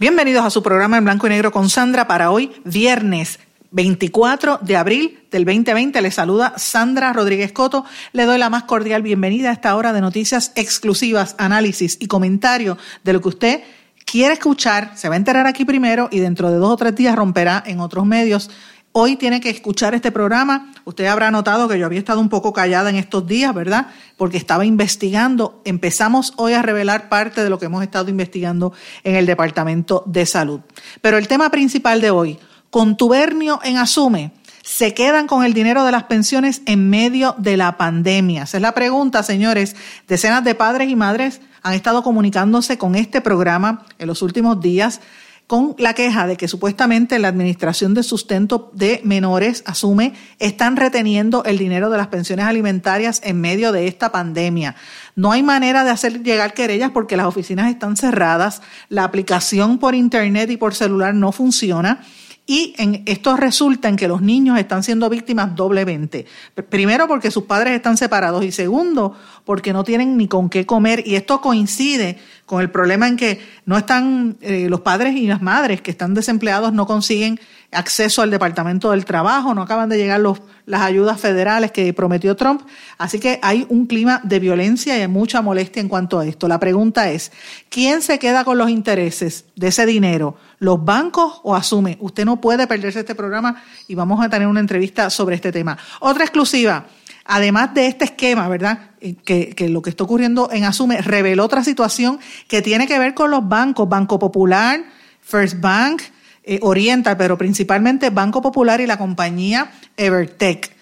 Bienvenidos a su programa en blanco y negro con Sandra para hoy, viernes 24 de abril del 2020. Le saluda Sandra Rodríguez Coto. Le doy la más cordial bienvenida a esta hora de noticias exclusivas, análisis y comentario de lo que usted quiere escuchar. Se va a enterar aquí primero y dentro de dos o tres días romperá en otros medios hoy tiene que escuchar este programa. Usted habrá notado que yo había estado un poco callada en estos días, ¿verdad? Porque estaba investigando. Empezamos hoy a revelar parte de lo que hemos estado investigando en el Departamento de Salud. Pero el tema principal de hoy, contubernio en Asume. Se quedan con el dinero de las pensiones en medio de la pandemia. Esa es la pregunta, señores. Decenas de padres y madres han estado comunicándose con este programa en los últimos días con la queja de que supuestamente la Administración de Sustento de Menores asume están reteniendo el dinero de las pensiones alimentarias en medio de esta pandemia. No hay manera de hacer llegar querellas porque las oficinas están cerradas, la aplicación por Internet y por celular no funciona y en, esto resulta en que los niños están siendo víctimas doblemente. Primero porque sus padres están separados y segundo porque no tienen ni con qué comer y esto coincide con el problema en que no están eh, los padres y las madres que están desempleados no consiguen acceso al Departamento del Trabajo, no acaban de llegar los, las ayudas federales que prometió Trump. Así que hay un clima de violencia y mucha molestia en cuanto a esto. La pregunta es, ¿quién se queda con los intereses de ese dinero? ¿Los bancos o asume? Usted no puede perderse este programa y vamos a tener una entrevista sobre este tema. Otra exclusiva. Además de este esquema, ¿verdad? Eh, que, lo que está ocurriendo en Asume reveló otra situación que tiene que ver con los bancos, Banco Popular, First Bank, eh, Oriental, pero principalmente Banco Popular y la compañía Evertech.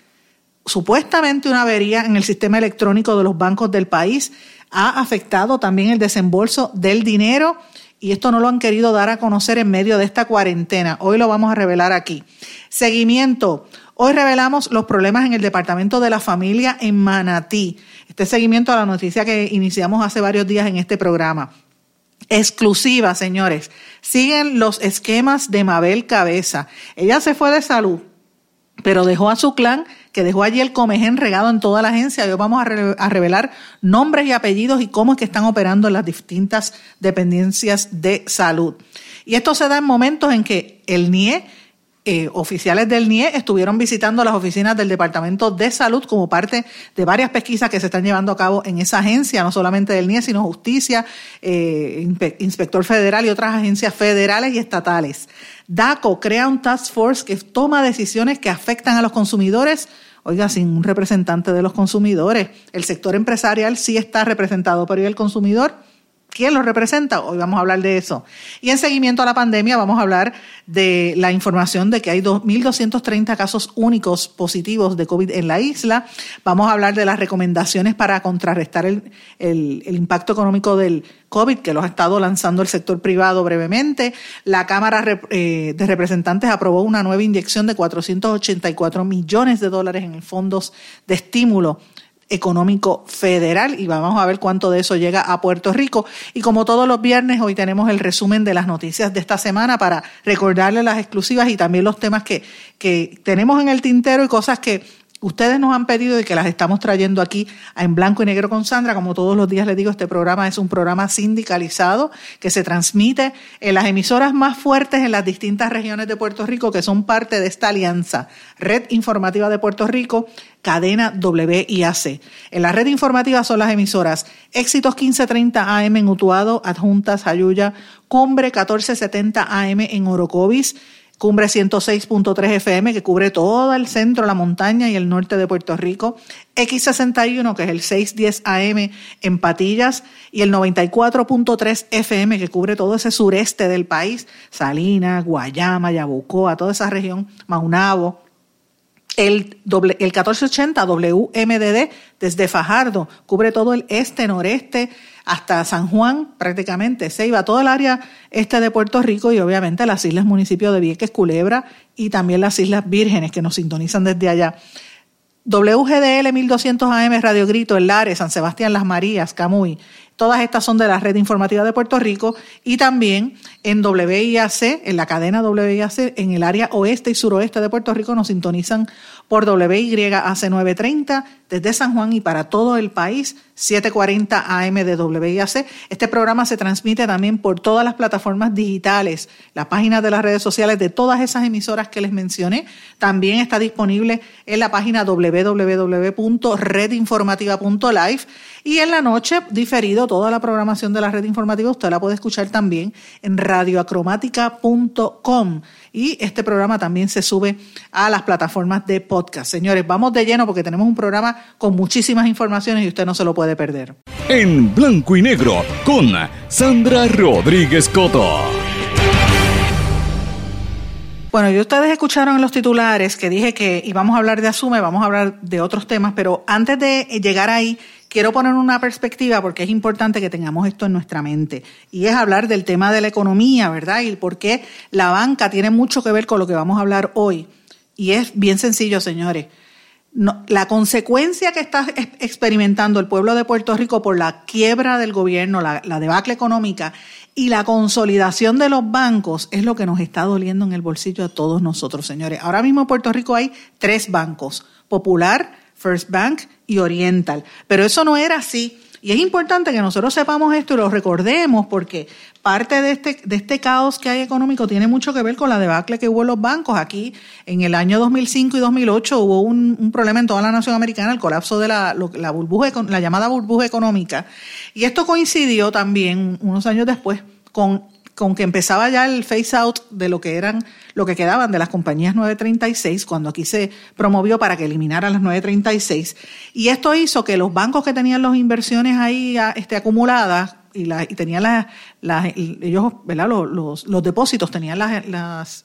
Supuestamente una avería en el sistema electrónico de los bancos del país ha afectado también el desembolso del dinero y esto no lo han querido dar a conocer en medio de esta cuarentena. Hoy lo vamos a revelar aquí. Seguimiento. Hoy revelamos los problemas en el Departamento de la Familia en Manatí. Este seguimiento a la noticia que iniciamos hace varios días en este programa exclusiva, señores. Siguen los esquemas de Mabel Cabeza. Ella se fue de salud, pero dejó a su clan, que dejó allí el comején regado en toda la agencia. Hoy vamos a, revelar nombres y apellidos y cómo es que están operando las distintas dependencias de salud. Y esto se da en momentos en que el NIE eh, oficiales del NIE estuvieron visitando las oficinas del Departamento de Salud como parte de varias pesquisas que se están llevando a cabo en esa agencia, no solamente del NIE, sino Justicia, eh, Inspector Federal y otras agencias federales y estatales. DACO crea un task force que toma decisiones que afectan a los consumidores oiga, sin un representante de los consumidores. El sector empresarial sí está representado, pero ¿y el consumidor? ¿Quién lo representa? Hoy vamos a hablar de eso. Y en seguimiento a la pandemia vamos a hablar de la información de que hay 2.230 casos únicos positivos de COVID en la isla. Vamos a hablar de las recomendaciones para contrarrestar el, impacto económico del COVID que los ha estado lanzando el sector privado brevemente. La Cámara eh, de Representantes aprobó una nueva inyección de 484 millones de dólares en fondos de estímulo económico federal y vamos a ver cuánto de eso llega a Puerto Rico. Y como todos los viernes, hoy tenemos el resumen de las noticias de esta semana para recordarles las exclusivas y también los temas que, que tenemos en el tintero y cosas que Ustedes nos han pedido y que las estamos trayendo aquí en blanco y negro con Sandra. Como todos los días les digo, este programa es un programa sindicalizado que se transmite en las emisoras más fuertes en las distintas regiones de Puerto Rico que son parte de esta alianza. Red Informativa de Puerto Rico, cadena WIAC. En la red informativa son las emisoras Éxitos 1530 AM en Utuado, Adjuntas, Ayuya, Cumbre 1470 AM en Orocovis, Cumbre 106.3 FM, que cubre todo el centro, la montaña y el norte de Puerto Rico. X61, que es el 610 AM en Patillas. Y el 94.3 FM, que cubre todo ese sureste del país. Salinas, Guayama, Yabucoa, toda esa región, Maunabo. El, doble, el 1480 WMDD desde Fajardo. Cubre todo el este, noreste, hasta San Juan prácticamente, se iba todo el área este de Puerto Rico y obviamente las islas municipios de Vieques, Culebra y también las Islas Vírgenes que nos sintonizan desde allá. WGDL 1200 AM Radio Grito, El Lares, San Sebastián, Las Marías, Camuy, Todas estas son de la red informativa de Puerto Rico y también en WIAC, en la cadena WIAC, en el área oeste y suroeste de Puerto Rico nos sintonizan por WYAC 930 desde San Juan y para todo el país 740 AM de WIAC. Este programa se transmite también por todas las plataformas digitales, las páginas de las redes sociales de todas esas emisoras que les mencioné. También está disponible en la página www.redinformativa.live y en la noche diferido toda la programación de la red informativa usted la puede escuchar también en radioacromática.com y este programa también se sube a las plataformas de podcast. Señores, vamos de lleno porque tenemos un programa con muchísimas informaciones y usted no se lo puede perder. En blanco y negro con Sandra Rodríguez Coto. Bueno, y ustedes escucharon en los titulares que dije que íbamos a hablar de Asume, vamos a hablar de otros temas, pero antes de llegar ahí, quiero poner una perspectiva porque es importante que tengamos esto en nuestra mente. Y es hablar del tema de la economía, ¿verdad? Y por qué la banca tiene mucho que ver con lo que vamos a hablar hoy. Y es bien sencillo, señores. la consecuencia que está experimentando el pueblo de Puerto Rico por la quiebra del gobierno, la, la debacle económica y la consolidación de los bancos es lo que nos está doliendo en el bolsillo a todos nosotros, señores. Ahora mismo en Puerto Rico hay tres bancos, Popular, First Bank y Oriental. Pero eso no era así. Y es importante que nosotros sepamos esto y lo recordemos porque parte de este, de este caos que hay económico tiene mucho que ver con la debacle que hubo en los bancos. Aquí en el año 2005 y 2008 hubo un, problema en toda la nación americana, el colapso de la, la, burbuja, la llamada burbuja económica. Y esto coincidió también unos años después con con que empezaba ya el phase out de lo que eran, lo que quedaban de las compañías 936, cuando aquí se promovió para que eliminaran las 936. Y esto hizo que los bancos que tenían las inversiones ahí este, acumuladas y, la, tenían las, ellos. Los, depósitos tenían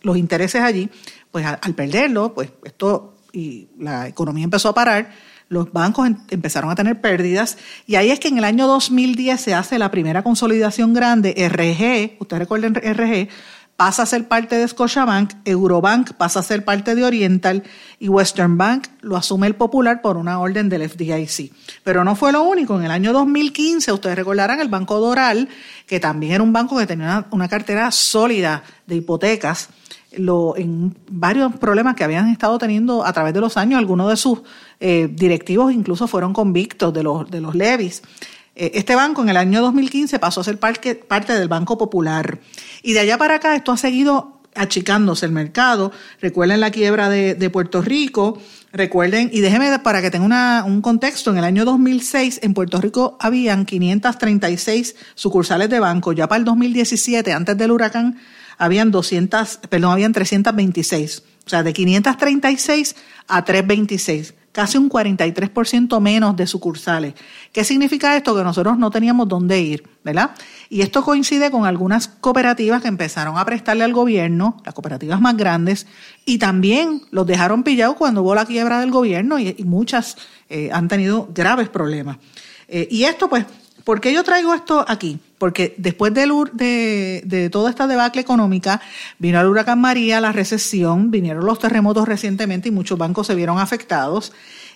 los intereses allí, pues al, al perderlo, pues esto y la economía empezó a parar los bancos em, empezaron a tener pérdidas y ahí es que en el año 2010 se hace la primera consolidación grande, RG, ustedes recuerden RG, pasa a ser parte de Scotiabank, Eurobank pasa a ser parte de Oriental y Western Bank lo asume el Popular por una orden del FDIC. Pero no fue lo único, en el año 2015 ustedes recordarán el Banco Doral, que también era un banco que tenía una, una cartera sólida de hipotecas, en varios problemas que habían estado teniendo a través de los años. Algunos de sus eh, directivos incluso fueron convictos de los, de los levis. Eh, este banco en el año 2015 pasó a ser parte, del Banco Popular. Y de allá para acá esto ha seguido achicándose el mercado. Recuerden la quiebra de, Puerto Rico. Recuerden, y déjenme para que tenga una, un contexto, en el año 2006 en Puerto Rico habían 536 sucursales de banco. Ya para el 2017, antes del huracán, habían 200, perdón, habían 326. O sea, de 536 a 326 casi un 43% menos de sucursales. ¿Qué significa esto? Que nosotros no teníamos dónde ir, ¿verdad? Y esto coincide con algunas cooperativas que empezaron a prestarle al gobierno, las cooperativas más grandes, y también los dejaron pillados cuando hubo la quiebra del gobierno y, muchas eh, han tenido graves problemas. Eh, y esto, pues, ¿por qué yo traigo esto aquí? porque después de, de, toda esta debacle económica, vino el huracán María, la recesión, vinieron los terremotos recientemente y muchos bancos se vieron afectados.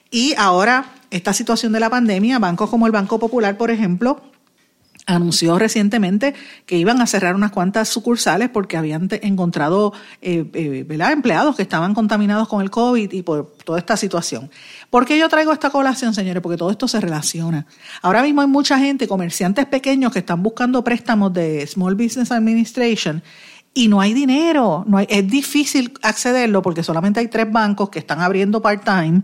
Y ahora, esta situación de la pandemia, bancos como el Banco Popular, por ejemplo, anunció recientemente que iban a cerrar unas cuantas sucursales porque habían encontrado eh, eh, empleados que estaban contaminados con el COVID y por toda esta situación. ¿Por qué yo traigo esta colación, señores? Porque todo esto se relaciona. Ahora mismo hay mucha gente, comerciantes pequeños que están buscando préstamos de Small Business Administration y no hay dinero, no es difícil accederlo porque solamente hay tres bancos que están abriendo part-time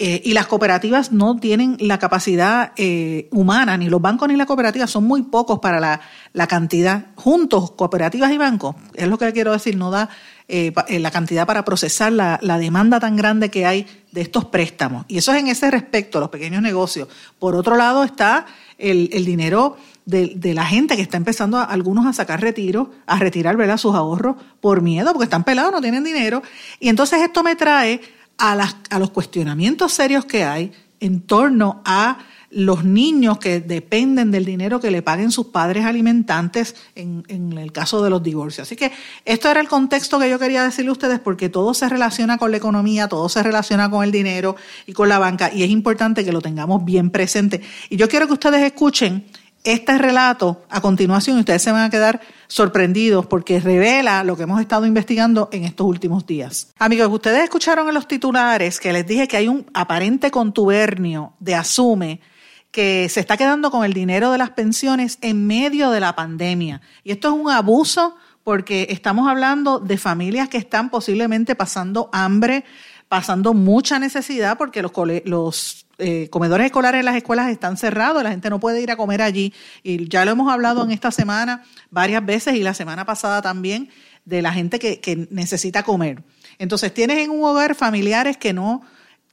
eh, y las cooperativas no tienen la capacidad eh, humana, ni los bancos ni la cooperativa son muy pocos para la, la, cantidad, juntos, cooperativas y bancos, es lo que quiero decir, no da eh, la cantidad para procesar la, la, demanda tan grande que hay de estos préstamos. Y eso es en ese respecto, los pequeños negocios. Por otro lado está el, el dinero de, de, la gente que está empezando a, algunos a sacar retiro, a retirar ¿verdad? sus ahorros por miedo, porque están pelados, no tienen dinero. Y entonces esto me trae a, las, a los cuestionamientos serios que hay en torno a los niños que dependen del dinero que le paguen sus padres alimentantes en, en, el caso de los divorcios. Así que esto era el contexto que yo quería decirle a ustedes porque todo se relaciona con la economía, todo se relaciona con el dinero y con la banca y es importante que lo tengamos bien presente. Y yo quiero que ustedes escuchen este relato a continuación ustedes se van a quedar sorprendidos porque revela lo que hemos estado investigando en estos últimos días. Amigos, ustedes escucharon en los titulares que les dije que hay un aparente contubernio de Asume que se está quedando con el dinero de las pensiones en medio de la pandemia. Y esto es un abuso porque estamos hablando de familias que están posiblemente pasando hambre, pasando mucha necesidad porque los, los eh, comedores escolares en las escuelas están cerrados, la gente no puede ir a comer allí. Y ya lo hemos hablado en esta semana varias veces y la semana pasada también de la gente que, que necesita comer. Entonces tienes en un hogar familiares que no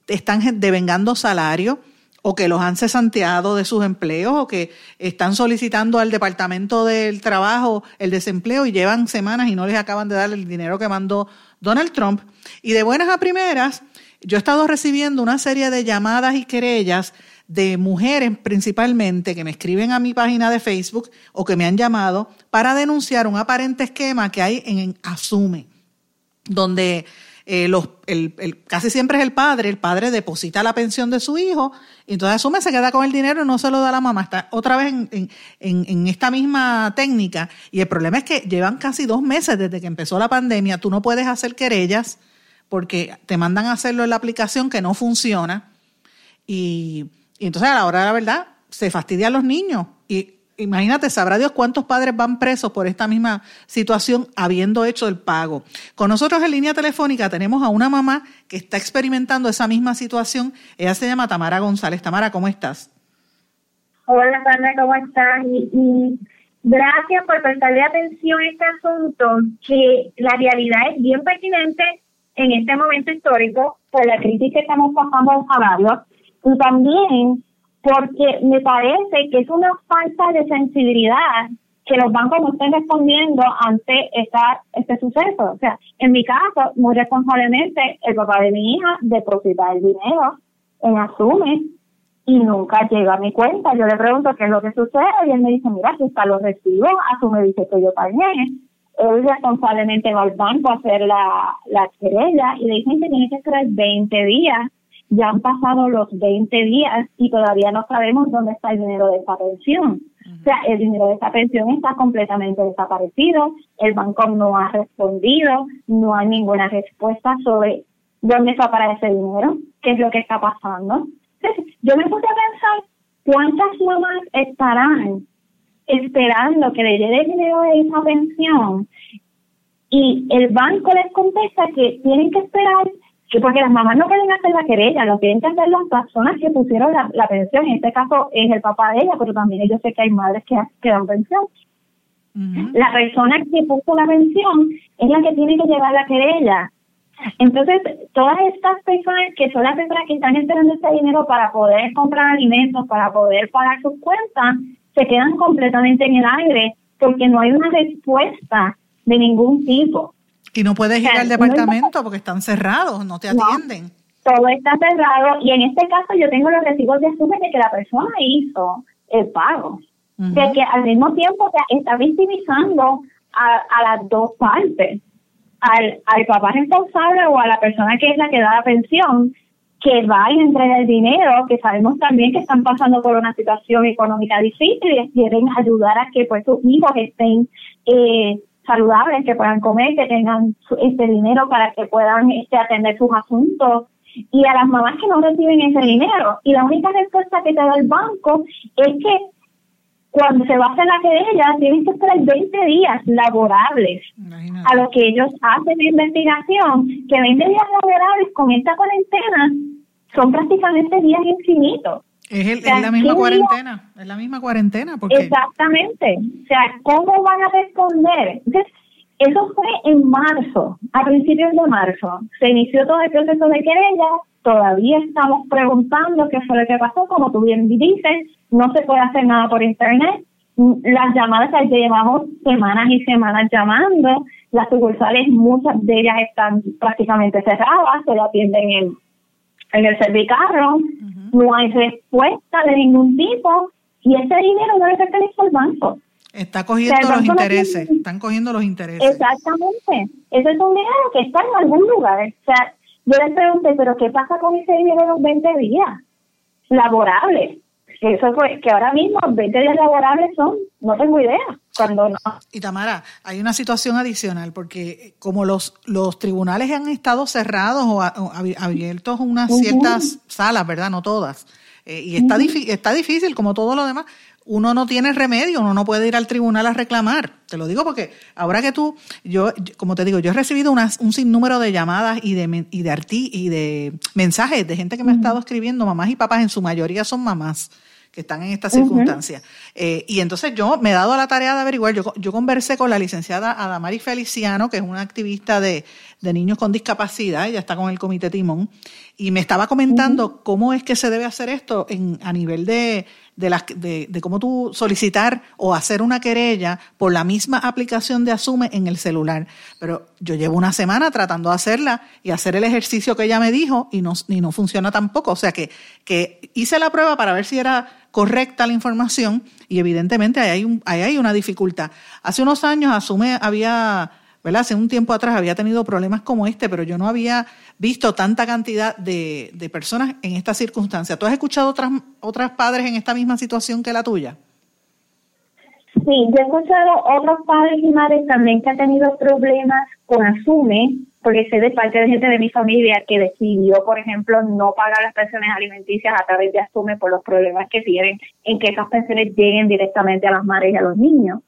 están devengando salario o que los han cesanteado de sus empleos o que están solicitando al Departamento del Trabajo el desempleo y llevan semanas y no les acaban de dar el dinero que mandó Donald Trump. Y de buenas a primeras, yo he estado recibiendo una serie de llamadas y querellas de mujeres principalmente que me escriben a mi página de Facebook o que me han llamado para denunciar un aparente esquema que hay en Asume, donde eh, los, el, casi siempre es el padre, el padre deposita la pensión de su hijo, y entonces asume, se queda con el dinero y no se lo da a la mamá. Está otra vez en, en, en, esta misma técnica. Y el problema es que llevan casi dos meses desde que empezó la pandemia, tú no puedes hacer querellas porque te mandan a hacerlo en la aplicación que no funciona. Y, y entonces a la hora de la verdad se fastidian los niños. Y imagínate, sabrá Dios cuántos padres van presos por esta misma situación habiendo hecho el pago. Con nosotros en línea telefónica tenemos a una mamá que está experimentando esa misma situación. Ella se llama Tamara González. Tamara, ¿cómo estás? Hola, Sandra, ¿cómo estás? Y, gracias por prestarle atención a este asunto, que la realidad es bien pertinente en este momento histórico por la crisis que estamos pasando en salarios y también porque me parece que es una falta de sensibilidad que los bancos no estén respondiendo ante esta, este suceso. O sea, en mi caso, muy responsablemente, el papá de mi hija deposita el dinero en Asume y nunca llega a mi cuenta. Yo le pregunto qué es lo que sucede y él me dice, mira, aquí está los recibos, Asume dice que yo pagué. Él responsablemente va al banco a hacer la, la querella y le dicen que tiene que esperar 20 días ya han pasado los 20 días y todavía no sabemos dónde está el dinero de esa pensión. O sea, el dinero de esa pensión está completamente desaparecido, el banco no ha respondido, no hay ninguna respuesta sobre dónde está para ese dinero, qué es lo que está pasando. Entonces, yo me puse a pensar cuántas mamás estarán esperando que le llegue el dinero de esa pensión y el banco les contesta que tienen que esperar porque las mamás no pueden hacer la querella, lo tienen que hacer las personas que pusieron la, pensión. En este caso es el papá de ella, pero también yo sé que hay madres que, que dan pensión. La persona que puso la pensión es la que tiene que llevar la querella. Entonces, todas estas personas que son las personas que están esperando este dinero para poder comprar alimentos, para poder pagar sus cuentas, se quedan completamente en el aire porque no hay una respuesta de ningún tipo. Y no puedes ir al departamento porque están cerrados, no te atienden. todo está cerrado y en este caso yo tengo los recibos de asume de que la persona hizo el pago. De que al mismo tiempo está victimizando a, a las dos partes. Al, al papá responsable o a la persona que es la que da la pensión, que va y entrega el dinero, que sabemos también que están pasando por una situación económica difícil y quieren ayudar a que pues sus hijos estén eh, saludables, que puedan comer, que tengan este dinero para que puedan este, atender sus asuntos y a las mamás que no reciben ese dinero. Y la única respuesta que te da el banco es que cuando se va a hacer la querella, tienen que esperar 20 días laborables a lo que ellos hacen de investigación, que 20 días laborables con esta cuarentena son prácticamente días infinitos. Es, la misma cuarentena, es la misma cuarentena. Porque... Exactamente. O sea, ¿cómo van a responder? Entonces, eso fue en marzo, a principios de marzo. Se inició todo el proceso de querella, todavía estamos preguntando qué fue lo que pasó, como tú bien dices, no se puede hacer nada por internet. Las llamadas que llevamos semanas y semanas llamando, las sucursales, muchas de ellas están prácticamente cerradas, se lo atienden en, en el servicarro, no hay respuesta de ningún tipo y ese dinero no le pertenece al banco. Está cogiendo los intereses, están cogiendo los intereses. Exactamente. Ese es un dinero que está en algún lugar. O sea, yo les pregunté, ¿pero qué pasa con ese dinero de los 20 días laborables? Eso fue que ahora mismo 20 días laborables son, no tengo idea, cuando no. Y Tamara, hay una situación adicional, porque como los, los tribunales han estado cerrados o, abiertos unas ciertas salas, ¿verdad? No todas. Eh, y está, está difícil, como todo lo demás uno no tiene remedio, uno no puede ir al tribunal a reclamar. Te lo digo porque ahora que tú, yo, como te digo, yo he recibido un sinnúmero de llamadas y de, y de y de mensajes de gente que me ha estado escribiendo, mamás y papás, en su mayoría son mamás que están en esta circunstancia. Eh, y entonces yo me he dado la tarea de averiguar, yo, yo conversé con la licenciada Adamari Feliciano, que es una activista de, de niños con discapacidad, ella está con el comité Timón, y me estaba comentando cómo es que se debe hacer esto en, a nivel de, de, las, de, de, cómo tú solicitar o hacer una querella por la misma aplicación de Asume en el celular. Pero yo llevo una semana tratando de hacerla y hacer el ejercicio que ella me dijo y no, y no funciona tampoco. O sea que, que hice la prueba para ver si era correcta la información y evidentemente ahí hay, un, ahí hay una dificultad. Hace unos años Asume había ¿verdad? Hace un tiempo atrás había tenido problemas como este, pero yo no había visto tanta cantidad de, de personas en esta circunstancia. ¿Tú has escuchado otras, otras padres en esta misma situación que la tuya? Sí, yo he escuchado otros padres y madres también que han tenido problemas con Asume, porque sé de parte de gente de mi familia que decidió, por ejemplo, no pagar las pensiones alimenticias a través de Asume por los problemas que tienen en que esas pensiones lleguen directamente a las madres y a los niños.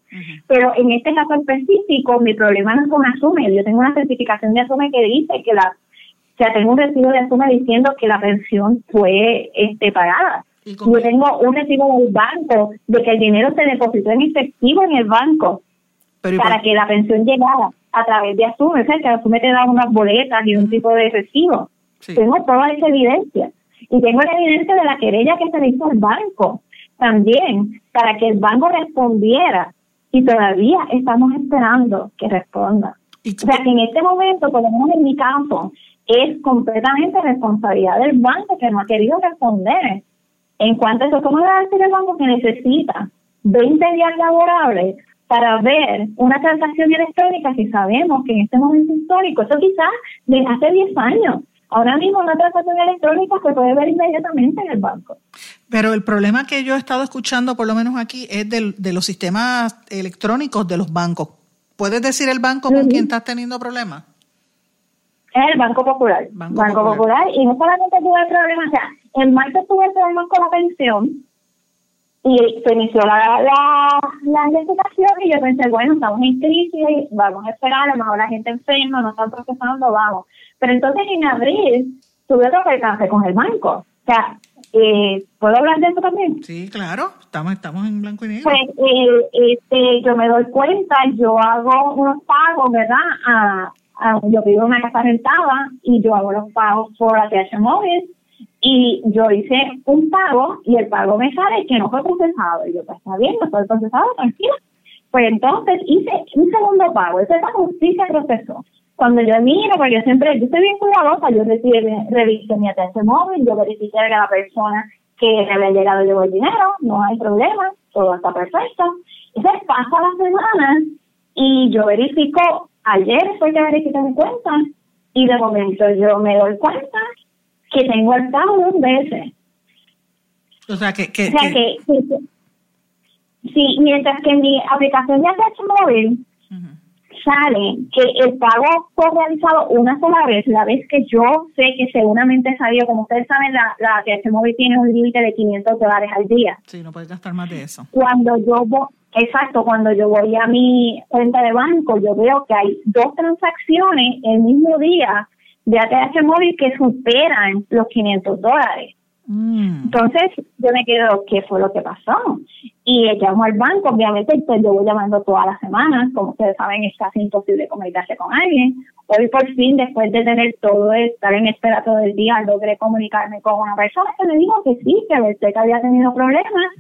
Pero en este caso específico, mi problema no es con Asume. Yo tengo una certificación de Asume que dice que la, o sea, tengo un recibo de Asume diciendo que la pensión fue este pagada. Yo tengo un recibo del banco de que el dinero se depositó en efectivo en el banco para que la pensión llegara a través de Asume. O sea, que Asume te da unas boletas y un tipo de recibo. Tengo toda esa evidencia. Y tengo la evidencia de la querella que se le hizo al banco también para que el banco respondiera y todavía estamos esperando que responda. O sea que en este momento, por lo menos en mi campo, es completamente responsabilidad del banco que no ha querido responder. En cuanto a eso, ¿cómo va a decir el banco que necesita 20 días laborables para ver una transacción electrónica si sabemos que en este momento histórico, eso quizás desde hace 10 años, ahora mismo una transacción electrónica se puede ver inmediatamente en el banco. Pero el problema que yo he estado escuchando, por lo menos aquí, es de los sistemas electrónicos de los bancos. ¿Puedes decir el banco con quien estás teniendo problemas? Es el Banco Popular. Banco, Popular. Y no solamente tuve problemas, o sea, en marzo tuve problemas con la pensión y se inició la, la, la investigación y yo pensé, bueno, estamos en crisis, vamos a esperar, a lo mejor la gente enferma, no están procesando, vamos. Pero entonces en abril tuve otro percance con el banco. O sea, eh, ¿Puedo hablar de eso también? Sí, claro, estamos, estamos en blanco y negro. Pues eh, este, yo me doy cuenta, yo hago unos pagos, ¿verdad? A, yo vivo en una casa rentada y yo hago los pagos por ATH móvil y yo hice un pago y el pago me sale que no fue procesado. Y yo, pues está bien, no fue procesado, tranquila. Pues entonces hice un segundo pago, ese pago sí se procesó cuando yo miro, porque yo siempre, yo estoy bien cuidadosa, yo reviso mi atención móvil, yo verifico que la persona que le había llegado el dinero, no hay problema, todo está perfecto. Entonces pasa la semana y yo verifico, ayer fue que verifiqué mi cuenta y de momento yo me doy cuenta que tengo el pago dos veces. O sea, que... que, o sea, que, sí, mientras que mi aplicación de ATH móvil sale que el pago fue realizado una sola vez, la vez que yo sé que seguramente salió, como ustedes saben, la, la TH Móvil tiene un límite de 500 dólares al día. Sí, no puedes gastar más de eso. Cuando yo voy, exacto, cuando yo voy a mi cuenta de banco, yo veo que hay dos transacciones el mismo día de ATH Móvil que superan los 500 dólares. Mm. Entonces yo me quedo, ¿qué fue lo que pasó? Y llamo al banco, obviamente pues yo voy llamando todas las semanas, como ustedes saben es casi imposible comunicarse con alguien. Hoy por fin, después de tener todo, estar en espera todo el día, logré comunicarme con una persona que me dijo que sí, que que había tenido problemas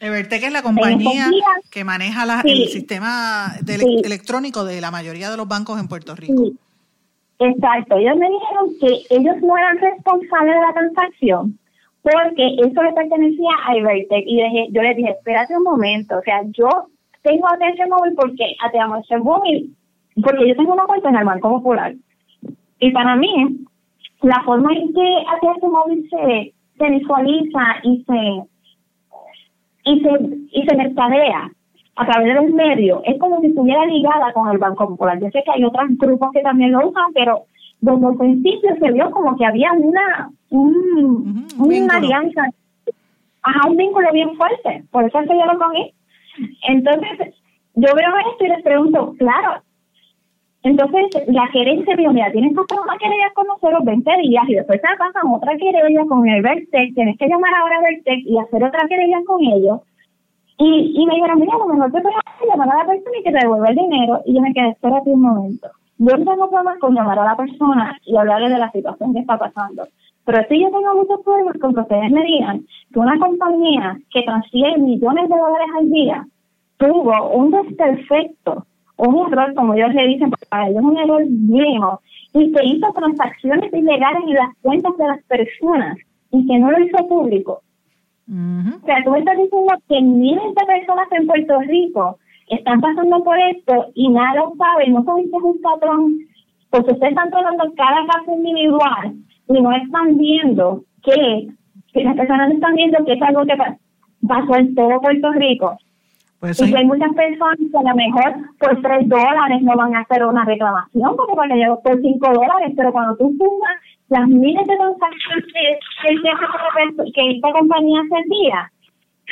Evertec es la compañía que maneja el sistema electrónico de la mayoría de los bancos en Puerto Rico. Exacto, ellos me dijeron que ellos no eran responsables de la transacción porque eso le pertenecía a Evertec y yo les dije, espérate un momento, o sea, yo tengo atención móvil porque atención móvil porque yo tengo una cuenta en el Banco Popular. Y para mí la forma en que atención móvil se, se visualiza y se y se y se mercadea a través de los medios es como si estuviera ligada con el Banco Popular. Yo sé que hay otros grupos que también lo usan, pero desde el principio se vio como que había una un, una alianza, ajá, un vínculo bien fuerte. Por eso es que yo lo cogí. Entonces, yo veo esto y les pregunto, claro, entonces la gerencia dijo, mira, tienes que hacer una querella con nosotros 20 días y después te pasan otra querella con el Vertex, tienes que llamar ahora a Vertex y hacer otra querella con ellos y, y me dijeron, mira, lo mejor te puedes llamar a la persona y que te devuelva el dinero. Y yo me quedé, espérate un momento. Yo no tengo problemas con llamar a la persona y hablarle de la situación que está pasando. Pero si yo tengo muchos problemas con que ustedes me digan que una compañía que transfiere millones de dólares al día tuvo un desperfecto, un error, como ellos le dicen, para ellos es un error viejo, y que hizo transacciones ilegales en las cuentas de las personas y que no lo hizo público. O sea, tú estás diciendo que miles de personas en Puerto Rico están pasando por esto y nada lo saben, no son un patrón, porque ustedes están tomando cada caso individual y no están viendo que, que las personas están viendo que es algo que pasó en todo Puerto Rico. Pues y hay muchas personas que a lo mejor por tres dólares no van a hacer una reclamación porque cuando llegó por cinco dólares, pero cuando tú sumas las miles de transacciones que, que esta compañía hacía,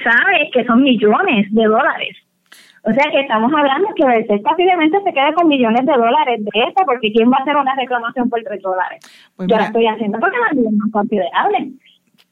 sabes que son millones de dólares. O sea que estamos hablando que el posiblemente se queda con millones de dólares de esta, porque ¿quién va a hacer una reclamación por tres dólares? Pues Yo la estoy haciendo porque no es más considerable.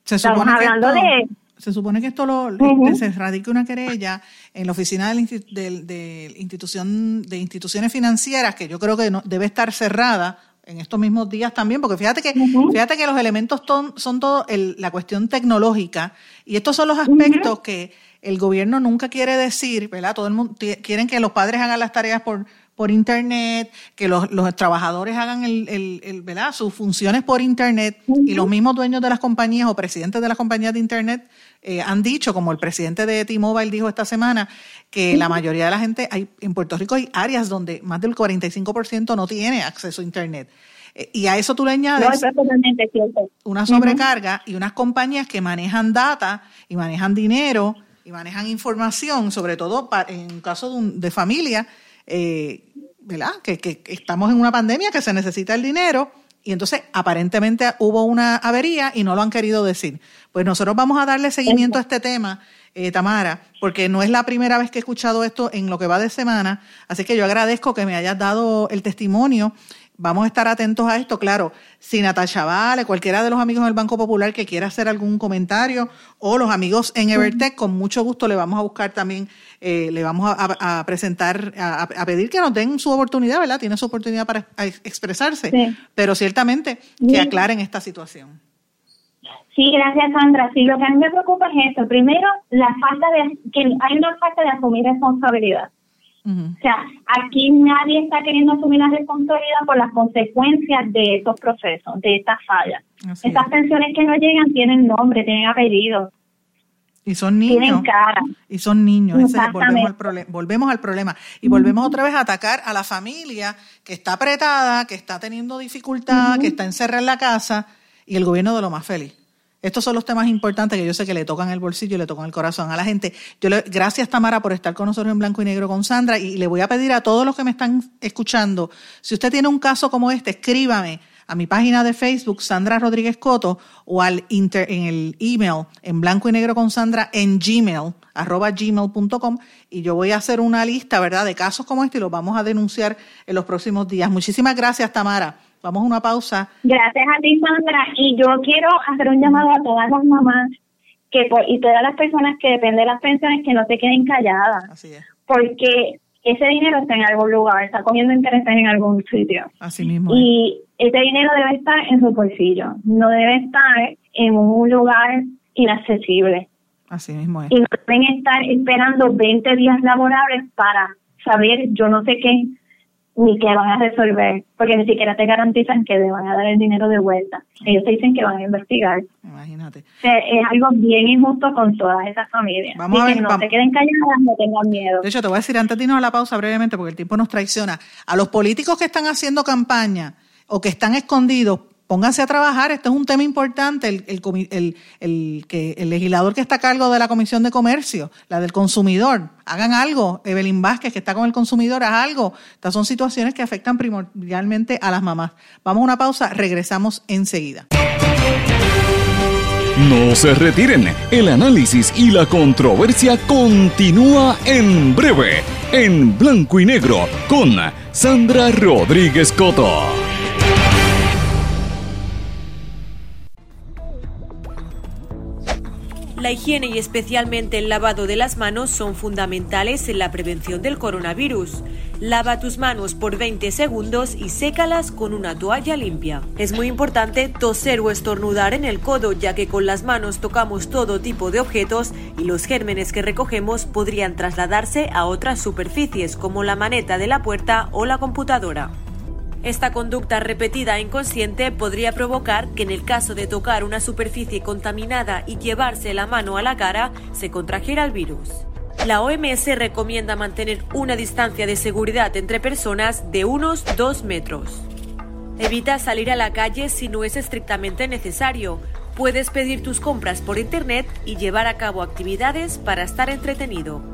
estamos hablando de se supone que esto lo, uh se radique una querella en la oficina de la institución de instituciones financieras que yo creo que no, debe estar cerrada en estos mismos días también, porque fíjate que, fíjate que los elementos son todo la cuestión tecnológica y estos son los aspectos que el gobierno nunca quiere decir, ¿verdad? Todo el mundo quieren que los padres hagan las tareas por, por internet, que los, los trabajadores hagan el, el, ¿verdad? sus funciones por internet y los mismos dueños de las compañías o presidentes de las compañías de internet eh, han dicho, como el presidente de T-Mobile dijo esta semana, que la mayoría de la gente, hay, en Puerto Rico hay áreas donde más del 45% no tiene acceso a internet. Eh, y a eso tú le añades una sobrecarga y unas compañías que manejan data y manejan dinero y manejan información, sobre todo en un caso de, familia, eh, ¿verdad? Que, que, estamos en una pandemia, que se necesita el dinero y entonces aparentemente hubo una avería y no lo han querido decir. Pues nosotros vamos a darle seguimiento a este tema, eh, Tamara, porque no es la primera vez que he escuchado esto en lo que va de semana, así que yo agradezco que me hayas dado el testimonio Vamos a estar atentos a esto, claro. Si Natasha Vale, cualquiera de los amigos del Banco Popular que quiera hacer algún comentario, o los amigos en Evertech, con mucho gusto le vamos a buscar también, eh, le vamos a, presentar, a, pedir que nos den su oportunidad, ¿verdad? Tiene su oportunidad para expresarse, pero ciertamente que aclaren esta situación. Sí, gracias Sandra. Sí, lo que a mí me preocupa es esto. Primero, la falta de, que hay una falta de asumir responsabilidad. O sea, aquí nadie está queriendo asumir la responsabilidad por las consecuencias de estos procesos, de estas fallas. Estas pensiones que no llegan tienen nombre, tienen apellido. Y son niños. Tienen cara. Y son niños. volvemos, al volvemos al problema. Y volvemos otra vez a atacar a la familia que está apretada, que está teniendo dificultad, que está encerrada en la casa y el gobierno de lo más feliz. Estos son los temas importantes que yo sé que le tocan el bolsillo y le tocan el corazón a la gente. Yo le, gracias Tamara por estar con nosotros en blanco y negro con Sandra y le voy a pedir a todos los que me están escuchando, si usted tiene un caso como este, escríbame a mi página de Facebook, Sandra Rodríguez Coto, o al inter, en el email, en blanco y negro con Sandra, en gmail, arroba gmail.com, y yo voy a hacer una lista, ¿verdad?, de casos como este y los vamos a denunciar en los próximos días. Muchísimas gracias, Tamara. Vamos a una pausa. Gracias a ti, Sandra. Y yo quiero hacer un llamado a todas las mamás que y todas las personas que dependen de las pensiones que no se queden calladas. Así es. Porque ese dinero está en algún lugar, está comiendo intereses en algún sitio. Así mismo. Y ese dinero debe estar en su bolsillo, no debe estar en un lugar inaccesible. Así mismo es. Y no deben estar esperando 20 días laborables para saber yo no sé qué ni qué van a resolver, porque ni siquiera te garantizan que le van a dar el dinero de vuelta. Ellos te dicen que van a investigar. Imagínate. es algo bien injusto con todas esas familias. Vamos a ver, que no se queden calladas, no tengan miedo. De hecho, te voy a decir antes de irnos a la pausa brevemente, porque el tiempo nos traiciona. A los políticos que están haciendo campaña o que están escondidos, pónganse a trabajar, este es un tema importante, el, el, el, que, el legislador que está a cargo de la Comisión de Comercio, la del consumidor, hagan algo, Evelyn Vázquez que está con el consumidor, haz algo. Estas son situaciones que afectan primordialmente a las mamás. Vamos a una pausa, regresamos enseguida. No se retiren, el análisis y la controversia continúa en breve, en blanco y negro, con Sandra Rodríguez Coto. La higiene y especialmente el lavado de las manos son fundamentales en la prevención del coronavirus. Lava tus manos por 20 segundos y sécalas con una toalla limpia. Es muy importante toser o estornudar en el codo ya que con las manos tocamos todo tipo de objetos y los gérmenes que recogemos podrían trasladarse a otras superficies como la maneta de la puerta o la computadora. Esta conducta repetida e inconsciente podría provocar que en el caso de tocar una superficie contaminada y llevarse la mano a la cara, se contrajera el virus. La OMS recomienda mantener una distancia de seguridad entre personas de unos 2 metros. Evita salir a la calle si no es estrictamente necesario. Puedes pedir tus compras por Internet y llevar a cabo actividades para estar entretenido.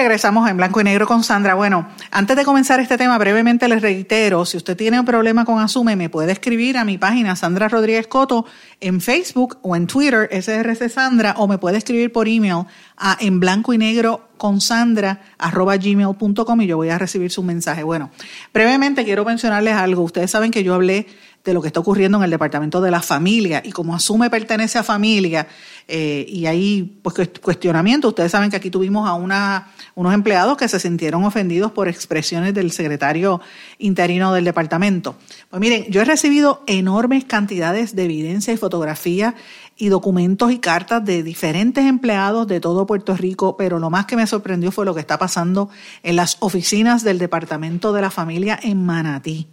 Regresamos en blanco y negro con Sandra. Bueno, antes de comenzar este tema, brevemente les reitero, si usted tiene un problema con Asume, me puede escribir a mi página Sandra Rodríguez Coto en Facebook o en Twitter, SRC Sandra, o me puede escribir por email a en blanco y negro con Sandra arroba gmail.com y yo voy a recibir su mensaje. Bueno, brevemente quiero mencionarles algo. Ustedes saben que yo hablé de lo que está ocurriendo en el Departamento de la Familia y como asume pertenece a familia eh, y hay pues, cuestionamiento, ustedes saben que aquí tuvimos a una, unos empleados que se sintieron ofendidos por expresiones del secretario interino del departamento. Pues miren, yo he recibido enormes cantidades de evidencia y fotografía y documentos y cartas de diferentes empleados de todo Puerto Rico, pero lo más que me sorprendió fue lo que está pasando en las oficinas del Departamento de la Familia en Manatí.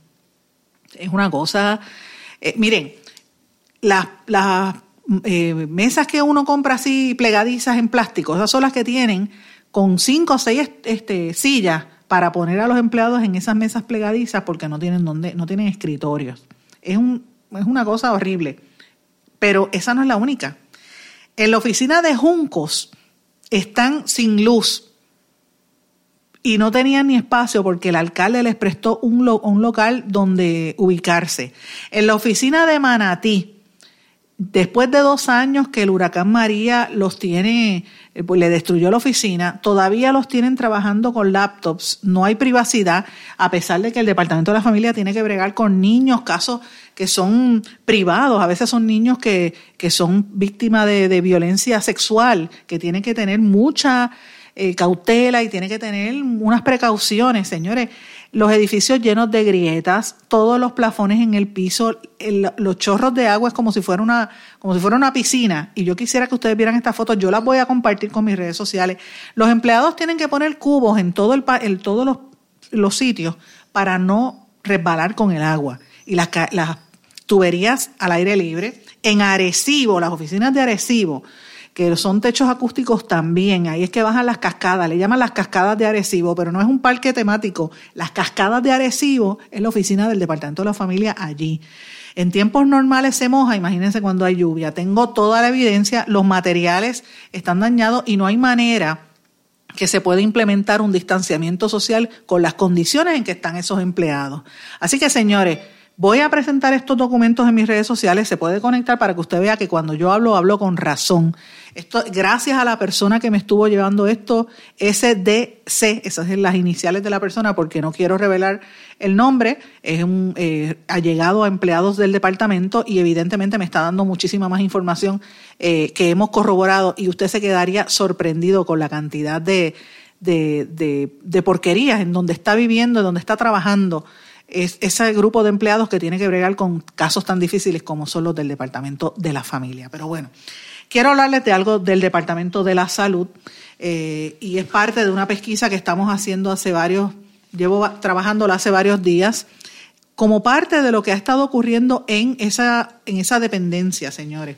Es una cosa, eh, miren, las, eh, mesas que uno compra así plegadizas en plástico, esas son las que tienen con cinco o seis este, sillas para poner a los empleados en esas mesas plegadizas porque no tienen donde, no tienen escritorios. Es, un, es una cosa horrible. Pero esa no es la única. En la oficina de Juncos están sin luz y no tenían ni espacio porque el alcalde les prestó un, un local donde ubicarse. En la oficina de Manatí, después de dos años que el huracán María los tiene, eh, pues le destruyó la oficina, todavía los tienen trabajando con laptops, no hay privacidad, a pesar de que el Departamento de la Familia tiene que bregar con niños, casos que son privados, a veces son niños que, que son víctimas de, de violencia sexual, que tienen que tener mucha eh, cautela y tiene que tener unas precauciones, señores. Los edificios llenos de grietas, todos los plafones en el piso, los chorros de agua es como si fuera una, como si fuera una piscina. Y yo quisiera que ustedes vieran estas fotos, yo las voy a compartir con mis redes sociales. Los empleados tienen que poner cubos en todo el en todos los, los sitios para no resbalar con el agua. Y las, las tuberías al aire libre. En Arecibo, las oficinas de Arecibo, que son techos acústicos también. Ahí es que bajan las cascadas, le llaman las cascadas de Arecibo, pero no es un parque temático. Las cascadas de Arecibo es la oficina del Departamento de la Familia allí. En tiempos normales se moja, imagínense cuando hay lluvia. Tengo toda la evidencia, los materiales están dañados y no hay manera que se pueda implementar un distanciamiento social con las condiciones en que están esos empleados. Así que, señores, Voy a presentar estos documentos en mis redes sociales, se puede conectar para que usted vea que cuando yo hablo, hablo con razón. Esto, gracias a la persona que me estuvo llevando esto, SDC, esas son las iniciales de la persona, porque no quiero revelar el nombre, es un eh, allegado a empleados del departamento y evidentemente me está dando muchísima más información eh, que hemos corroborado y usted se quedaría sorprendido con la cantidad de, de, de porquerías en donde está viviendo, en donde está trabajando es ese grupo de empleados que tiene que bregar con casos tan difíciles como son los del Departamento de la Familia. Pero bueno, quiero hablarles de algo del Departamento de la Salud eh, y es parte de una pesquisa que estamos haciendo hace varios, llevo trabajándola hace varios días, como parte de lo que ha estado ocurriendo en esa, en esa dependencia, señores.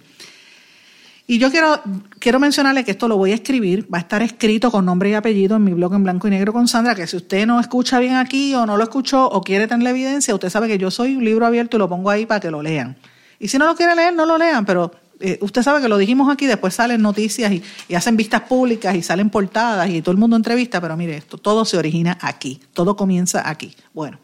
Y yo quiero, quiero mencionarle que esto lo voy a escribir, va a estar escrito con nombre y apellido en mi blog en blanco y negro con Sandra, que si usted no escucha bien aquí o no lo escuchó o quiere tener la evidencia, usted sabe que yo soy un libro abierto y lo pongo ahí para que lo lean. Y si no lo quiere leer, no lo lean, pero eh, usted sabe que lo dijimos aquí, después salen noticias y, hacen vistas públicas y salen portadas y todo el mundo entrevista, pero mire, esto todo se origina aquí, todo comienza aquí. Bueno,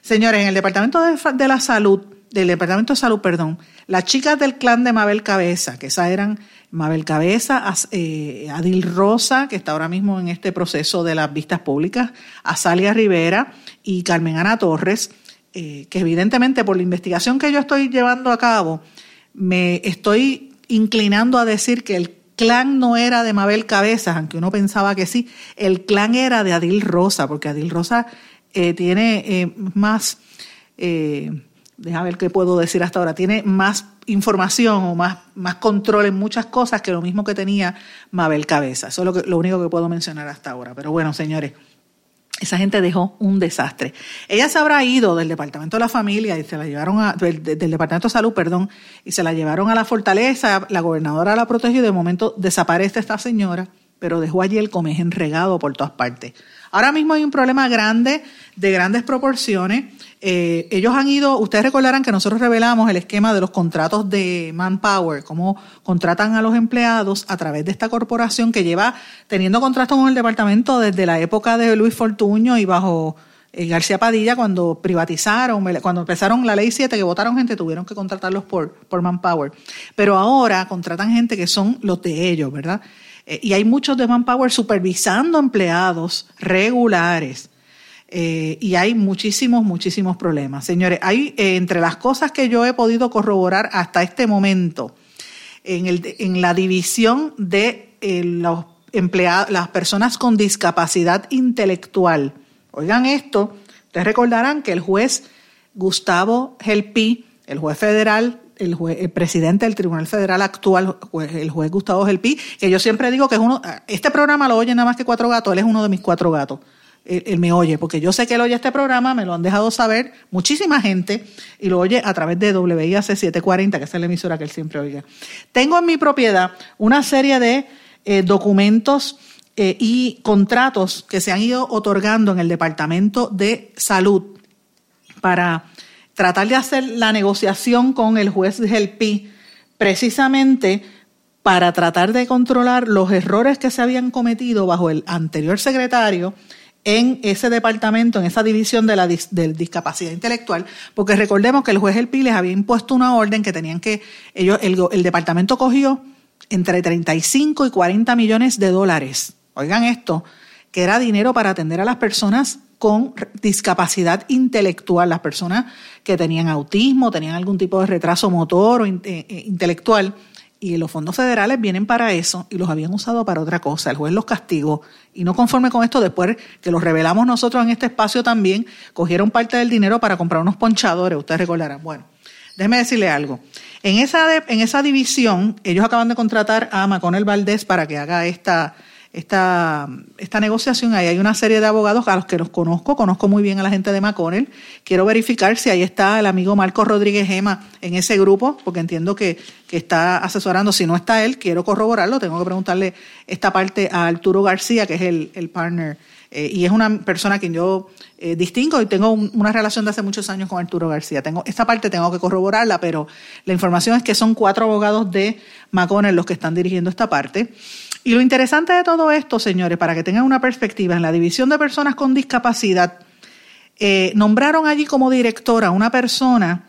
señores, en el Departamento de, de la Salud, del Departamento de Salud, perdón, las chicas del clan de Mabel Cabeza, que esas eran Mabel Cabeza, eh, Adil Rosa, que está ahora mismo en este proceso de las vistas públicas, Azalia Rivera y Carmen Ana Torres, eh, que evidentemente por la investigación que yo estoy llevando a cabo, me estoy inclinando a decir que el clan no era de Mabel Cabeza, aunque uno pensaba que sí, el clan era de Adil Rosa, porque Adil Rosa eh, tiene más déjame ver qué puedo decir hasta ahora, tiene más información o más, más control en muchas cosas que lo mismo que tenía Mabel Cabeza. Eso es lo, lo único que puedo mencionar hasta ahora. Pero bueno, señores, esa gente dejó un desastre. Ella se habrá ido del Departamento de la Familia y se la llevaron a, del, del, Departamento de Salud, perdón, y se la llevaron a la fortaleza, la gobernadora la protegió y de momento desaparece esta señora, pero dejó allí el comején regado por todas partes. Ahora mismo hay un problema grande, de grandes proporciones. Eh, ellos han ido, ustedes recordarán que nosotros revelamos el esquema de los contratos de Manpower, cómo contratan a los empleados a través de esta corporación que lleva teniendo contratos con el departamento desde la época de Luis Fortuño y bajo eh, García Padilla cuando privatizaron, cuando empezaron la ley 7 que votaron gente, tuvieron que contratarlos por, por Manpower. Pero ahora contratan gente que son los de ellos, ¿verdad? Eh, y hay muchos de Manpower supervisando empleados regulares. Eh, y hay muchísimos, muchísimos problemas. Señores, hay eh, entre las cosas que yo he podido corroborar hasta este momento, en, el, en la división de los empleados, las personas con discapacidad intelectual. Oigan esto, ustedes recordarán que el juez Gustavo Gelpi, el juez federal el, presidente del Tribunal Federal actual, el juez Gustavo Gelpi, que yo siempre digo que es uno, este programa lo oye nada más que cuatro gatos, él es uno de mis cuatro gatos. Él, me oye, porque yo sé que él oye este programa, me lo han dejado saber muchísima gente y lo oye a través de WIAC 740, que es la emisora que él siempre oiga. Tengo en mi propiedad una serie de eh, documentos eh, y contratos que se han ido otorgando en el Departamento de Salud para tratar de hacer la negociación con el juez del PI precisamente para tratar de controlar los errores que se habían cometido bajo el anterior secretario en ese departamento, en esa división de la discapacidad intelectual, porque recordemos que el juez El Pi les había impuesto una orden que tenían que, ellos, el, el departamento cogió entre 35 y 40 millones de dólares. Oigan esto, que era dinero para atender a las personas con discapacidad intelectual, las personas que tenían autismo, tenían algún tipo de retraso motor o eh, eh, intelectual, y los fondos federales vienen para eso y los habían usado para otra cosa. El juez los castigó y no conforme con esto, después que los revelamos nosotros en este espacio también, cogieron parte del dinero para comprar unos ponchadores, ustedes recordarán. Bueno, déjeme decirle algo. En esa, en esa división, ellos acaban de contratar a Maconel Valdés para que haga esta esta, esta negociación. Ahí hay una serie de abogados a los que los conozco, conozco muy bien a la gente de McConnell. Quiero verificar si ahí está el amigo Marco Rodríguez Gema en ese grupo, porque entiendo que, que está asesorando. Si no está él, quiero corroborarlo. Tengo que preguntarle esta parte a Arturo García, que es el, el partner. Eh, y es una persona a quien yo eh, distingo y tengo un, una relación de hace muchos años con Arturo García. Tengo, esta parte tengo que corroborarla, pero la información es que son cuatro abogados de McConnell los que están dirigiendo esta parte. Y lo interesante de todo esto, señores, para que tengan una perspectiva, en la división de personas con discapacidad, eh, nombraron allí como directora una persona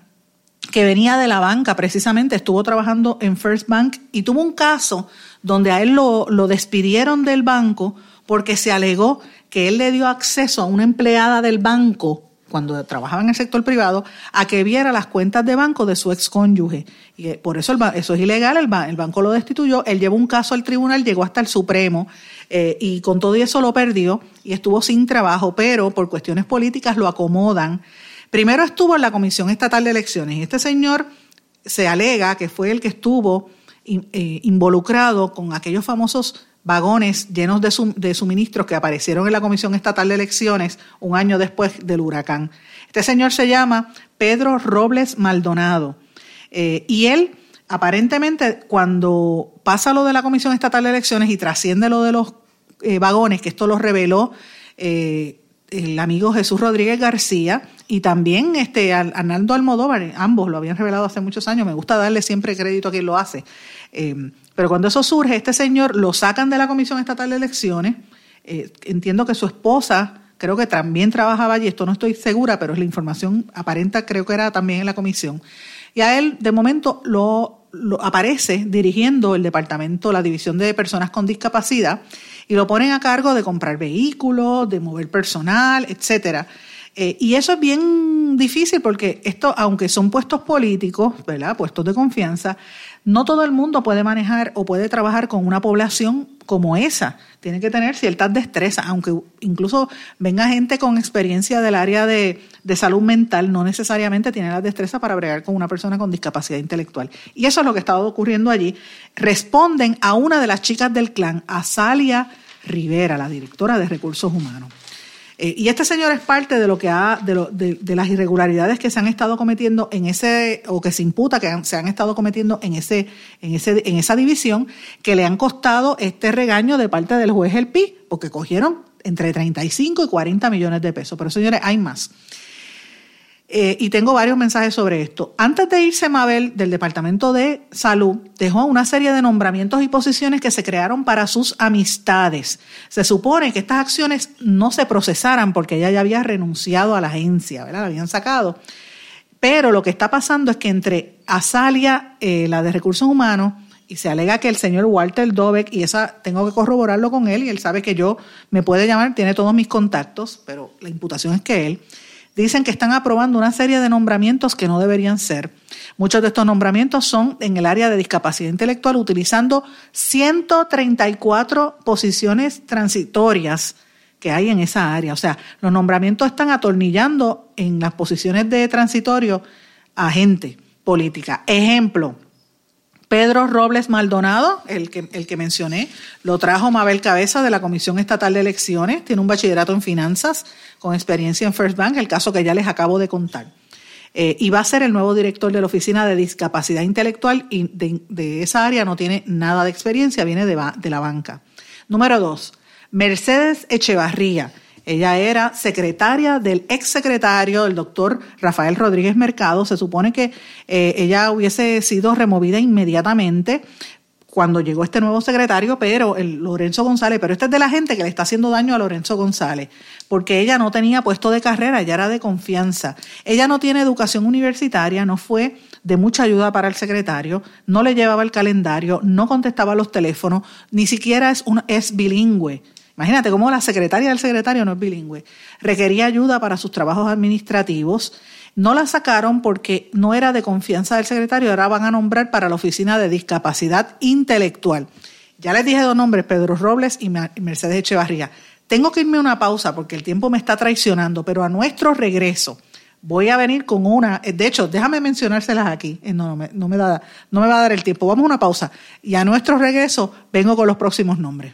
que venía de la banca, precisamente estuvo trabajando en First Bank y tuvo un caso donde a él lo despidieron del banco porque se alegó que él le dio acceso a una empleada del banco cuando trabajaba en el sector privado, a que viera las cuentas de banco de su ex cónyuge. Y eh, por eso eso es ilegal, el, el, banco lo destituyó, él llevó un caso al tribunal, llegó hasta el Supremo eh, y con todo eso lo perdió y estuvo sin trabajo, pero por cuestiones políticas lo acomodan. Primero estuvo en la Comisión Estatal de Elecciones y este señor se alega que fue el que estuvo eh, involucrado con aquellos famosos vagones llenos de, suministros que aparecieron en la Comisión Estatal de Elecciones un año después del huracán. Este señor se llama Pedro Robles Maldonado eh, y él aparentemente cuando pasa lo de la Comisión Estatal de Elecciones y trasciende lo de los eh, vagones, que esto lo reveló eh, el amigo Jesús Rodríguez García y también este Arnaldo Almodóvar, ambos lo habían revelado hace muchos años, me gusta darle siempre crédito a quien lo hace. Pero cuando eso surge, este señor lo sacan de la Comisión Estatal de Elecciones. Eh, entiendo que su esposa, creo que también trabajaba allí, esto no estoy segura, pero es la información aparenta, creo que era también en la comisión. Y a él, de momento, lo, aparece dirigiendo el departamento, la división de personas con discapacidad, y lo ponen a cargo de comprar vehículos, de mover personal, etcétera. Eh, y eso es bien difícil porque esto, aunque son puestos políticos, ¿verdad? Puestos de confianza, no todo el mundo puede manejar o puede trabajar con una población como esa. Tiene que tener ciertas destrezas, aunque incluso venga gente con experiencia del área de, salud mental, no necesariamente tiene la destreza para bregar con una persona con discapacidad intelectual. Y eso es lo que estaba ocurriendo allí. Responden a una de las chicas del clan, a Salia Rivera, la directora de recursos humanos. Eh, y este señor es parte de lo que ha, de, las irregularidades que se han estado cometiendo en ese, o que se imputa que se han estado cometiendo en ese, en ese, en esa división, que le han costado este regaño de parte del juez El Pi, porque cogieron entre 35 y 40 millones de pesos. Pero señores, hay más. Eh, y tengo varios mensajes sobre esto. Antes de irse Mabel del Departamento de Salud, dejó una serie de nombramientos y posiciones que se crearon para sus amistades. Se supone que estas acciones no se procesaran porque ella ya había renunciado a la agencia, ¿verdad? La habían sacado. Pero lo que está pasando es que entre Azalia, eh, la de Recursos Humanos, y se alega que el señor Walter Dobeck, y esa tengo que corroborarlo con él, y él sabe que yo me puede llamar, tiene todos mis contactos, pero la imputación es que él dicen que están aprobando una serie de nombramientos que no deberían ser. Muchos de estos nombramientos son en el área de discapacidad intelectual, utilizando 134 posiciones transitorias que hay en esa área. O sea, los nombramientos están atornillando en las posiciones de transitorio a gente política. Ejemplo, Pedro Robles Maldonado, el que, el que mencioné, lo trajo Mabel Cabeza de la Comisión Estatal de Elecciones, tiene un bachillerato en finanzas con experiencia en First Bank, el caso que ya les acabo de contar. Eh, y va a ser el nuevo director de la Oficina de Discapacidad Intelectual y de, esa área no tiene nada de experiencia, viene de, de la banca. Número dos, Mercedes Echevarría ella era secretaria del exsecretario, el doctor Rafael Rodríguez Mercado. Se supone que eh, ella hubiese sido removida inmediatamente cuando llegó este nuevo secretario, pero el Lorenzo González, pero este es de la gente que le está haciendo daño a Lorenzo González, porque ella no tenía puesto de carrera, ella era de confianza. Ella no tiene educación universitaria, no fue de mucha ayuda para el secretario, no le llevaba el calendario, no contestaba los teléfonos, ni siquiera es, un, es bilingüe. Imagínate cómo la secretaria del secretario no es bilingüe. Requería ayuda para sus trabajos administrativos. No la sacaron porque no era de confianza del secretario, ahora van a nombrar para la oficina de discapacidad intelectual. Ya les dije dos nombres, Pedro Robles y Mercedes Echevarría. Tengo que irme a una pausa porque el tiempo me está traicionando, pero a nuestro regreso voy a venir con una, de hecho, déjame mencionárselas aquí, eh, no, me, no, me da, no me va a dar el tiempo, vamos a una pausa y a nuestro regreso vengo con los próximos nombres.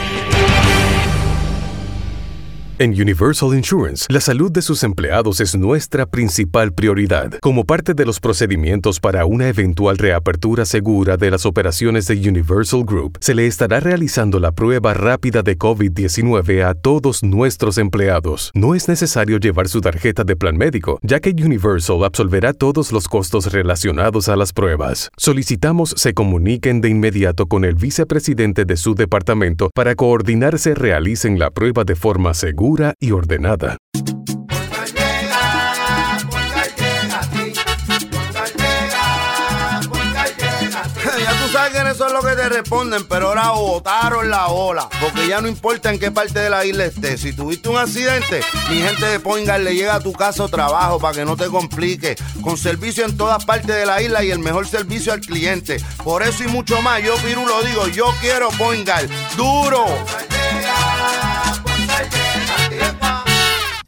En Universal Insurance, la salud de sus empleados es nuestra principal prioridad. Como parte de los procedimientos para una eventual reapertura segura de las operaciones de Universal Group, se le estará realizando la prueba rápida de COVID-19 a todos nuestros empleados. No es necesario llevar su tarjeta de plan médico, ya que Universal absolverá todos los costos relacionados a las pruebas. Solicitamos se comuniquen de inmediato con el vicepresidente de su departamento para coordinar se realicen la prueba de forma segura y ordenada. eso es lo que te responden, pero ahora botaron la ola. Porque ya no importa en qué parte de la isla estés. Si tuviste un accidente, mi gente de Poingal le llega a tu casa o trabajo para que no te complique. Con servicio en todas partes de la isla y el mejor servicio al cliente. Por eso y mucho más, yo Piru lo digo, yo quiero Poingal. ¡Duro!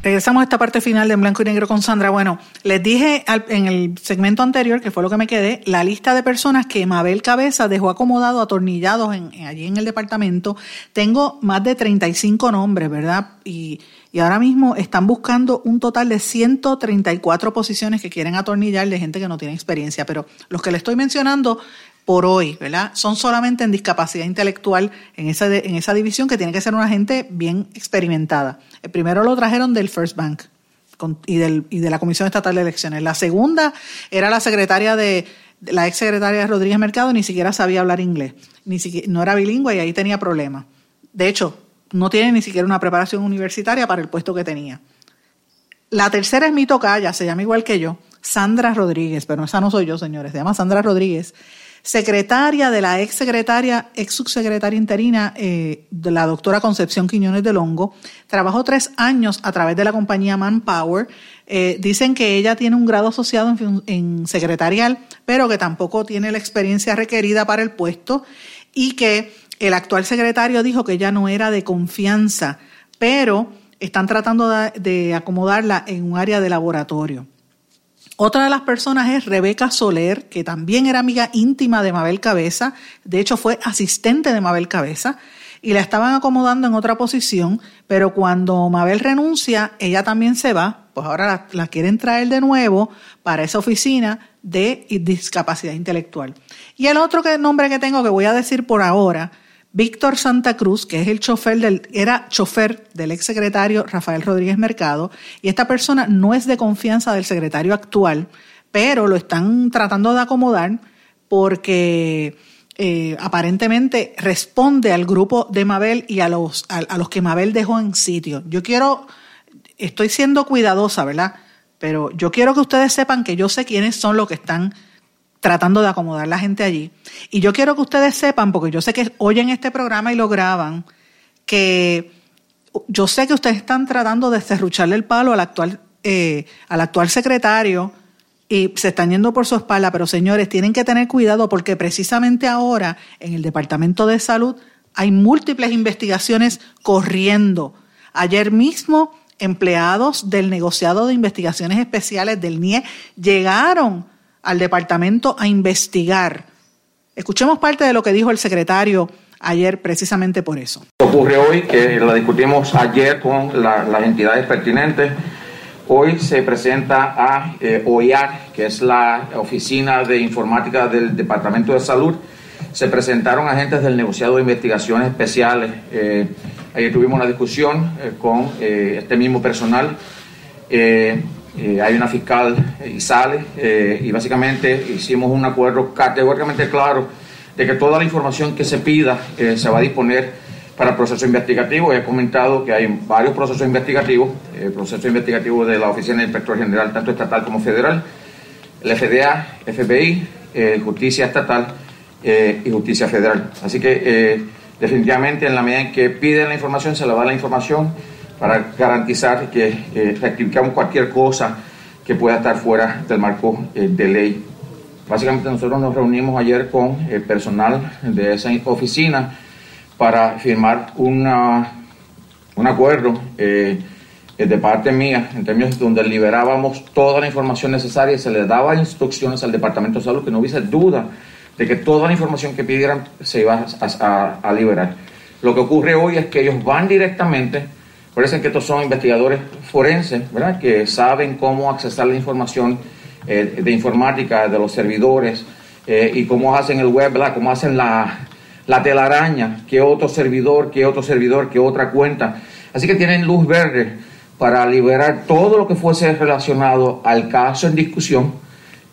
Regresamos a esta parte final de en blanco y negro con Sandra. Bueno, les dije en el segmento anterior, que fue lo que me quedé, la lista de personas que Mabel Cabeza dejó acomodado, atornillados allí en el departamento. Tengo más de 35 nombres, ¿verdad? Y, y ahora mismo están buscando un total de 134 posiciones que quieren atornillar de gente que no tiene experiencia. Pero los que le estoy mencionando por hoy, ¿verdad? Son solamente en discapacidad intelectual en esa, en esa división que tiene que ser una gente bien experimentada. El primero lo trajeron del First Bank y, del, y de la Comisión Estatal de Elecciones. La segunda era la secretaria de, la ex secretaria Rodríguez Mercado, ni siquiera sabía hablar inglés, ni siquiera, no era bilingüe y ahí tenía problemas. De hecho, no tiene ni siquiera una preparación universitaria para el puesto que tenía. La tercera es mi tocaya, se llama igual que yo, Sandra Rodríguez, pero esa no soy yo, señores, se llama Sandra Rodríguez secretaria de la ex secretaria, ex subsecretaria interina eh, de la doctora Concepción Quiñones de Longo. Trabajó tres años a través de la compañía Manpower. Eh, dicen que ella tiene un grado asociado en, en secretarial, pero que tampoco tiene la experiencia requerida para el puesto y que el actual secretario dijo que ella no era de confianza, pero están tratando de acomodarla en un área de laboratorio. Otra de las personas es Rebeca Soler, que también era amiga íntima de Mabel Cabeza, de hecho fue asistente de Mabel Cabeza, y la estaban acomodando en otra posición, pero cuando Mabel renuncia, ella también se va, pues ahora la, quieren traer de nuevo para esa oficina de discapacidad intelectual. Y el otro nombre que tengo que voy a decir por ahora Víctor Santa Cruz, que es el chofer del, era chofer del ex secretario Rafael Rodríguez Mercado, y esta persona no es de confianza del secretario actual, pero lo están tratando de acomodar porque eh, aparentemente responde al grupo de Mabel y a los, a los que Mabel dejó en sitio. Yo quiero, estoy siendo cuidadosa, ¿verdad? Pero yo quiero que ustedes sepan que yo sé quiénes son los que están tratando de acomodar la gente allí. Y yo quiero que ustedes sepan, porque yo sé que oyen este programa y lo graban, que yo sé que ustedes están tratando de cerrucharle el palo al actual, eh, al actual secretario y se están yendo por su espalda, pero señores, tienen que tener cuidado porque precisamente ahora en el Departamento de Salud hay múltiples investigaciones corriendo. Ayer mismo empleados del negociado de investigaciones especiales del NIE llegaron al departamento a investigar. Escuchemos parte de lo que dijo el secretario ayer precisamente por eso. Ocurre hoy que la discutimos ayer con las entidades pertinentes. Hoy se presenta a eh, OIAR, que es la Oficina de Informática del Departamento de Salud. Se presentaron agentes del negociado de investigaciones especiales. Eh, ayer tuvimos una discusión eh, con este mismo personal. Eh, hay una fiscal y sale, eh, y básicamente hicimos un acuerdo categóricamente claro de que toda la información que se pida eh, se va a disponer para el proceso investigativo. He comentado que hay varios procesos investigativos, el proceso investigativo de la Oficina del Inspector General, tanto estatal como federal, el FDA, FBI, eh, Justicia Estatal eh, y Justicia Federal. Así que eh, definitivamente en la medida en que piden la información, se le da la información para garantizar que rectificamos cualquier cosa que pueda estar fuera del marco de ley. Básicamente nosotros nos reunimos ayer con el personal de esa oficina para firmar una, un acuerdo eh, de parte mía, en términos donde liberábamos toda la información necesaria y se le daba instrucciones al Departamento de Salud que no hubiese duda de que toda la información que pidieran se iba a, liberar. Lo que ocurre hoy es que ellos van directamente, parece que estos son investigadores forenses, ¿verdad? que saben cómo accesar la información eh, de informática de los servidores eh, y cómo hacen el web, ¿verdad? cómo hacen la, la telaraña, que otro servidor, que otro servidor, que otra cuenta. Así que tienen luz verde para liberar todo lo que fuese relacionado al caso en discusión,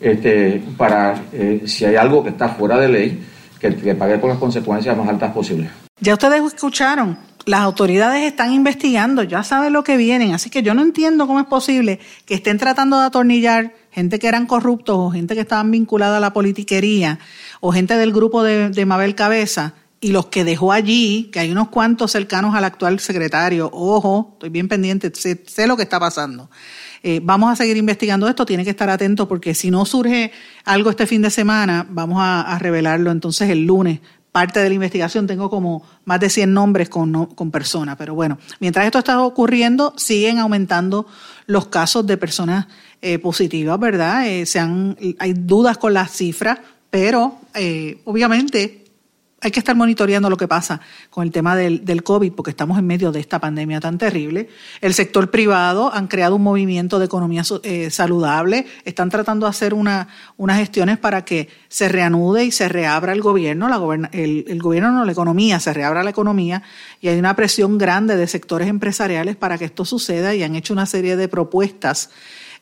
este, para eh, si hay algo que está fuera de ley, que pague con las consecuencias más altas posibles. Ya ustedes escucharon, las autoridades están investigando, ya saben lo que vienen, así que yo no entiendo cómo es posible que estén tratando de atornillar gente que eran corruptos o gente que estaban vinculada a la politiquería o gente del grupo de, Mabel Cabeza y los que dejó allí, que hay unos cuantos cercanos al actual secretario, ojo, estoy bien pendiente, sé, lo que está pasando. Eh, vamos a seguir investigando esto, tiene que estar atento porque si no surge algo este fin de semana, vamos a, revelarlo entonces el lunes. Parte de la investigación, tengo como más de 100 nombres con, con personas, pero bueno, mientras esto está ocurriendo, siguen aumentando los casos de personas eh, positivas, ¿verdad? Eh, se hay dudas con las cifras, pero eh, obviamente hay que estar monitoreando lo que pasa con el tema del, del, COVID, porque estamos en medio de esta pandemia tan terrible. El sector privado han creado un movimiento de economía eh, saludable, están tratando de hacer una, unas gestiones para que se reanude y se reabra el gobierno, la el, el, gobierno no, la economía, se reabra la economía, y hay una presión grande de sectores empresariales para que esto suceda y han hecho una serie de propuestas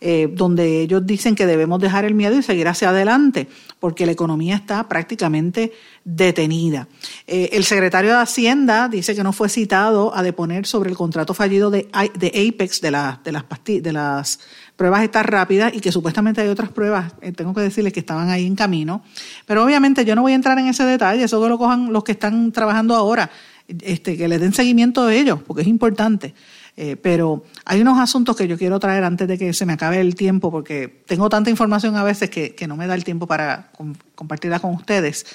eh, donde ellos dicen que debemos dejar el miedo y seguir hacia adelante, porque la economía está prácticamente detenida. Eh, el secretario de Hacienda dice que no fue citado a deponer sobre el contrato fallido de, de Apex, de, la, de, las de las pruebas estas rápidas y que supuestamente hay otras pruebas, eh, tengo que decirles que estaban ahí en camino. Pero obviamente yo no voy a entrar en ese detalle, eso lo cojan los que están trabajando ahora, este, que les den seguimiento a ellos, porque es importante. Eh, pero hay unos asuntos que yo quiero traer antes de que se me acabe el tiempo, porque tengo tanta información a veces que, no me da el tiempo para compartirla con ustedes.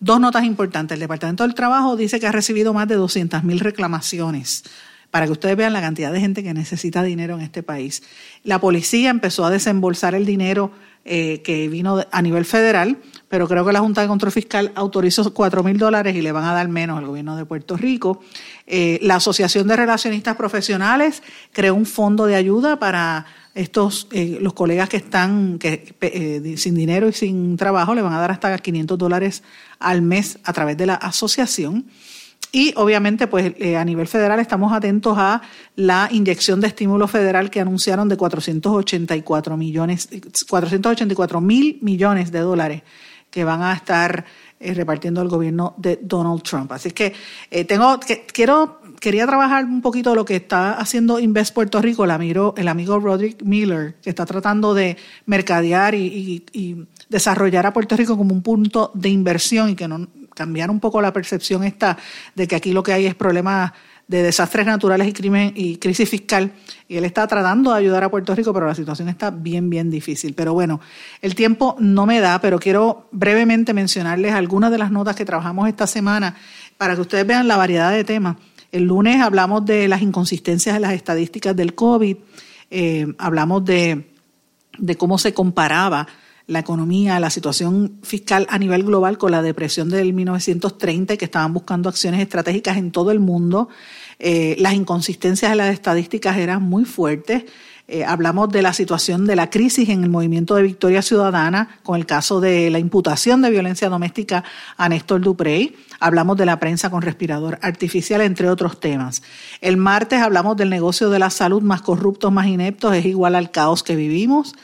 Dos notas importantes. El Departamento del Trabajo dice que ha recibido más de 200.000 reclamaciones para que ustedes vean la cantidad de gente que necesita dinero en este país. La policía empezó a desembolsar el dinero eh, que vino a nivel federal, pero creo que la Junta de Control Fiscal autorizó 4 mil dólares y le van a dar menos al gobierno de Puerto Rico. Eh, la Asociación de Relacionistas Profesionales creó un fondo de ayuda para estos, eh, los colegas que están que, sin dinero y sin trabajo, le van a dar hasta 500 dólares al mes a través de la asociación. Y obviamente, pues eh, a nivel federal estamos atentos a la inyección de estímulo federal que anunciaron de 484 millones, 484 mil millones de dólares que van a estar eh, repartiendo el gobierno de Donald Trump. Así que eh, tengo, que, quiero, quería trabajar un poquito lo que está haciendo Invest Puerto Rico, el amigo, el amigo Roderick Miller, que está tratando de mercadear y, y desarrollar a Puerto Rico como un punto de inversión y que no cambiar un poco la percepción esta de que aquí lo que hay es problemas de desastres naturales y crimen y crisis fiscal. Y él está tratando de ayudar a Puerto Rico, pero la situación está bien, bien difícil. Pero bueno, el tiempo no me da, pero quiero brevemente mencionarles algunas de las notas que trabajamos esta semana para que ustedes vean la variedad de temas. El lunes hablamos de las inconsistencias de las estadísticas del COVID, eh, hablamos de, de cómo se comparaba la economía, la situación fiscal a nivel global con la depresión del 1930 que estaban buscando acciones estratégicas en todo el mundo. Eh, las inconsistencias de las estadísticas eran muy fuertes. Eh, hablamos de la situación de la crisis en el movimiento de Victoria Ciudadana con el caso de la imputación de violencia doméstica a Néstor Duprey. Hablamos de la prensa con respirador artificial, entre otros temas. El martes hablamos del negocio de la salud más corruptos, más ineptos, es igual al caos que vivimos.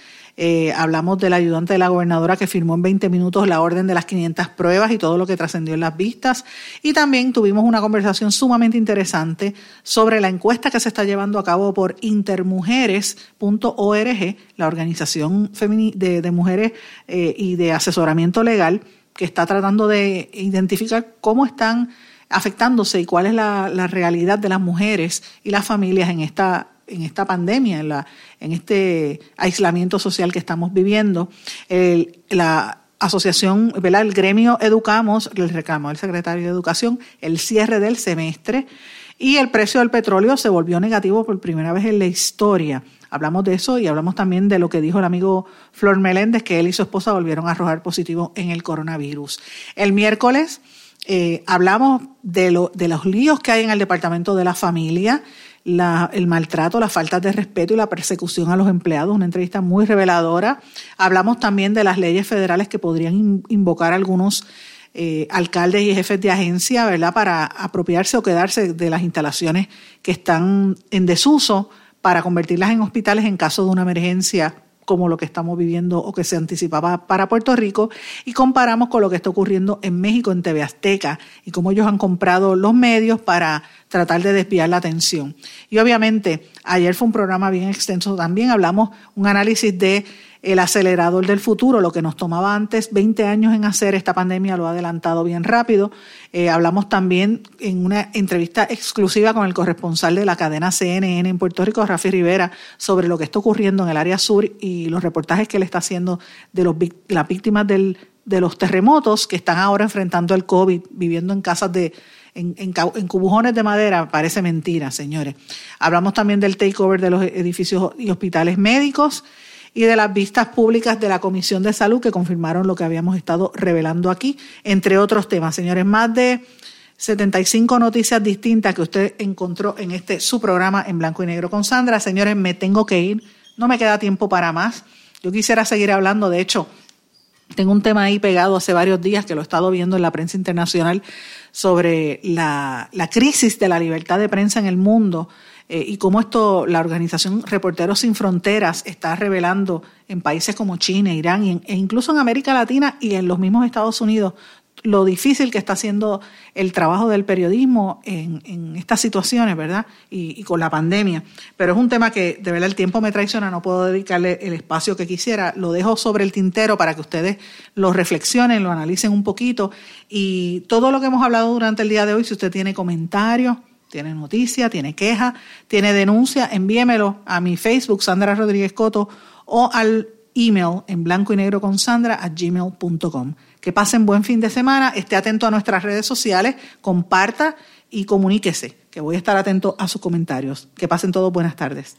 Eh, hablamos del ayudante de la gobernadora que firmó en 20 minutos la orden de las 500 pruebas y todo lo que trascendió en las vistas. Y también tuvimos una conversación sumamente interesante sobre la encuesta que se está llevando a cabo por intermujeres.org, la organización de, de mujeres eh, y de asesoramiento legal que está tratando de identificar cómo están afectándose y cuál es la, realidad de las mujeres y las familias en esta en esta pandemia, en, la, en este aislamiento social que estamos viviendo. la asociación, ¿verdad? el gremio Educamos, el reclamo del secretario de Educación, el cierre del semestre y el precio del petróleo se volvió negativo por primera vez en la historia. Hablamos de eso y hablamos también de lo que dijo el amigo Flor Meléndez, que él y su esposa volvieron a arrojar positivo en el coronavirus. El miércoles eh, hablamos de, lo, de los líos que hay en el Departamento de la Familia, el maltrato, la falta de respeto y la persecución a los empleados, una entrevista muy reveladora. Hablamos también de las leyes federales que podrían invocar algunos eh, alcaldes y jefes de agencia, ¿verdad?, para apropiarse o quedarse de las instalaciones que están en desuso para convertirlas en hospitales en caso de una emergencia como lo que estamos viviendo o que se anticipaba para Puerto Rico y comparamos con lo que está ocurriendo en México, en TV Azteca, y cómo ellos han comprado los medios para tratar de desviar la atención. Y obviamente, ayer fue un programa bien extenso también, hablamos un análisis de el acelerador del futuro, lo que nos tomaba antes 20 años en hacer, esta pandemia lo ha adelantado bien rápido. Eh, hablamos también en una entrevista exclusiva con el corresponsal de la cadena CNN en Puerto Rico, Rafi Rivera, sobre lo que está ocurriendo en el área sur y los reportajes que él está haciendo de los, las víctimas del, de los terremotos que están ahora enfrentando el COVID, viviendo en casas de, en, cubujones de madera, parece mentira, señores. Hablamos también del takeover de los edificios y hospitales médicos y de las vistas públicas de la Comisión de Salud que confirmaron lo que habíamos estado revelando aquí, entre otros temas. Señores, más de 75 noticias distintas que usted encontró en este su programa en blanco y negro con Sandra. Señores, me tengo que ir, no me queda tiempo para más. Yo quisiera seguir hablando, de hecho, tengo un tema ahí pegado hace varios días que lo he estado viendo en la prensa internacional sobre la, la crisis de la libertad de prensa en el mundo eh, y cómo esto, la organización Reporteros Sin Fronteras está revelando en países como China, Irán e incluso en América Latina y en los mismos Estados Unidos lo difícil que está haciendo el trabajo del periodismo en, estas situaciones, ¿verdad? Y, con la pandemia. Pero es un tema que de verdad el tiempo me traiciona, no puedo dedicarle el espacio que quisiera. Lo dejo sobre el tintero para que ustedes lo reflexionen, lo analicen un poquito. Y todo lo que hemos hablado durante el día de hoy, si usted tiene comentarios, tiene noticia, tiene queja, tiene denuncia, envíemelo a mi Facebook, Sandra Rodríguez Coto, o al email en blanco y negro con Sandra a gmail.com. Que pasen buen fin de semana, esté atento a nuestras redes sociales, comparta y comuníquese, que voy a estar atento a sus comentarios. Que pasen todos buenas tardes.